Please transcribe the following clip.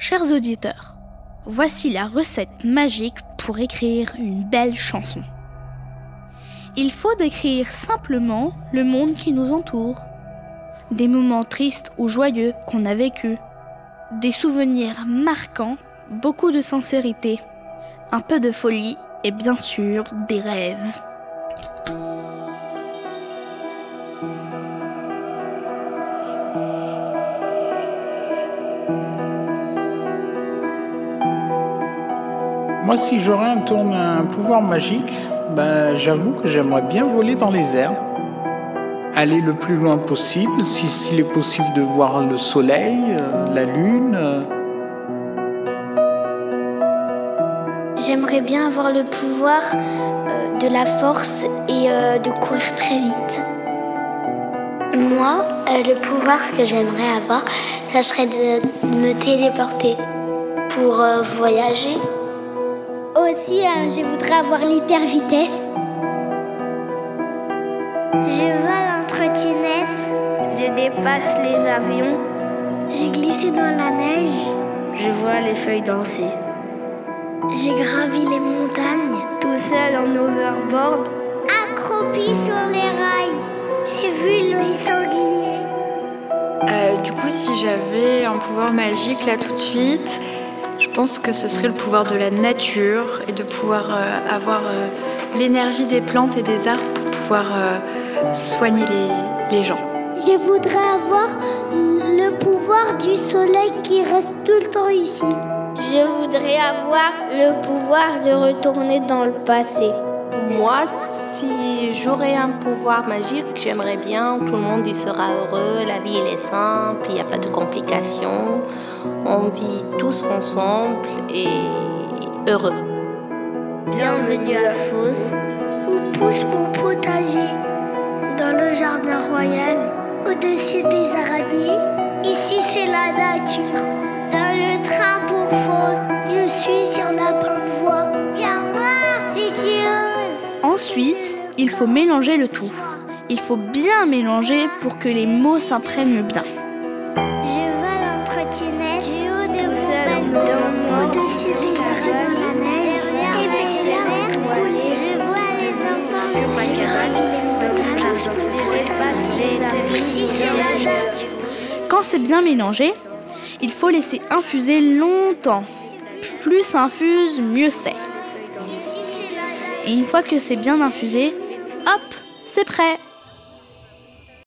Chers auditeurs, voici la recette magique pour écrire une belle chanson. Il faut décrire simplement le monde qui nous entoure, des moments tristes ou joyeux qu'on a vécus, des souvenirs marquants, beaucoup de sincérité, un peu de folie et bien sûr des rêves. Moi, si j'aurais un, pouvoir magique, ben, j'avoue que j'aimerais bien voler dans les airs. Aller le plus loin possible, s'il est possible de voir le soleil, euh, la lune. euh. J'aimerais bien avoir le pouvoir euh, de la force et de courir très vite. Moi, le pouvoir que j'aimerais avoir, ça serait de me téléporter pour voyager. Aussi, euh, je voudrais avoir l'hyper vitesse. Je vole en trottinette. Je dépasse les avions, J'ai glissé dans la neige. je vois les feuilles danser. J'ai gravi les montagnes. Tout seul en overboard, Accroupi sur les rails. J'ai vu les sangliers. Euh, du coup, si j'avais un pouvoir magique là tout de suite, je pense que ce serait le pouvoir de la nature et de pouvoir euh, avoir euh, l'énergie des plantes et des arbres pour pouvoir euh, soigner les, les gens. Je voudrais avoir le pouvoir du soleil qui reste tout le temps ici. je voudrais avoir le pouvoir de retourner dans le passé. Moi, si j'aurais un pouvoir magique, j'aimerais bien, tout le monde y sera heureux, la vie elle est simple, il n'y a pas de complications, on vit tous ensemble et heureux. Bienvenue à Fos. Où pousse mon potager Dans le jardin royal, au-dessus des araignées. Ici, c'est la nature. Il faut mélanger le tout. Il faut bien mélanger pour que les mots s'imprègnent bien. Je vole en trottinette, du haut de Tout mon seul en balcon, dormant, au-dessus des arbres dans la neige, et puis l'air couler. Je vois les enfants, Sur ma j'ai caravane, gravi les montagnes, dans le jardin, j'ai été ici c'est la nature. Quand c'est bien mélangé, il faut laisser infuser longtemps. Plus ça infuse, mieux c'est. Et une fois que c'est bien infusé, hop, c'est prêt.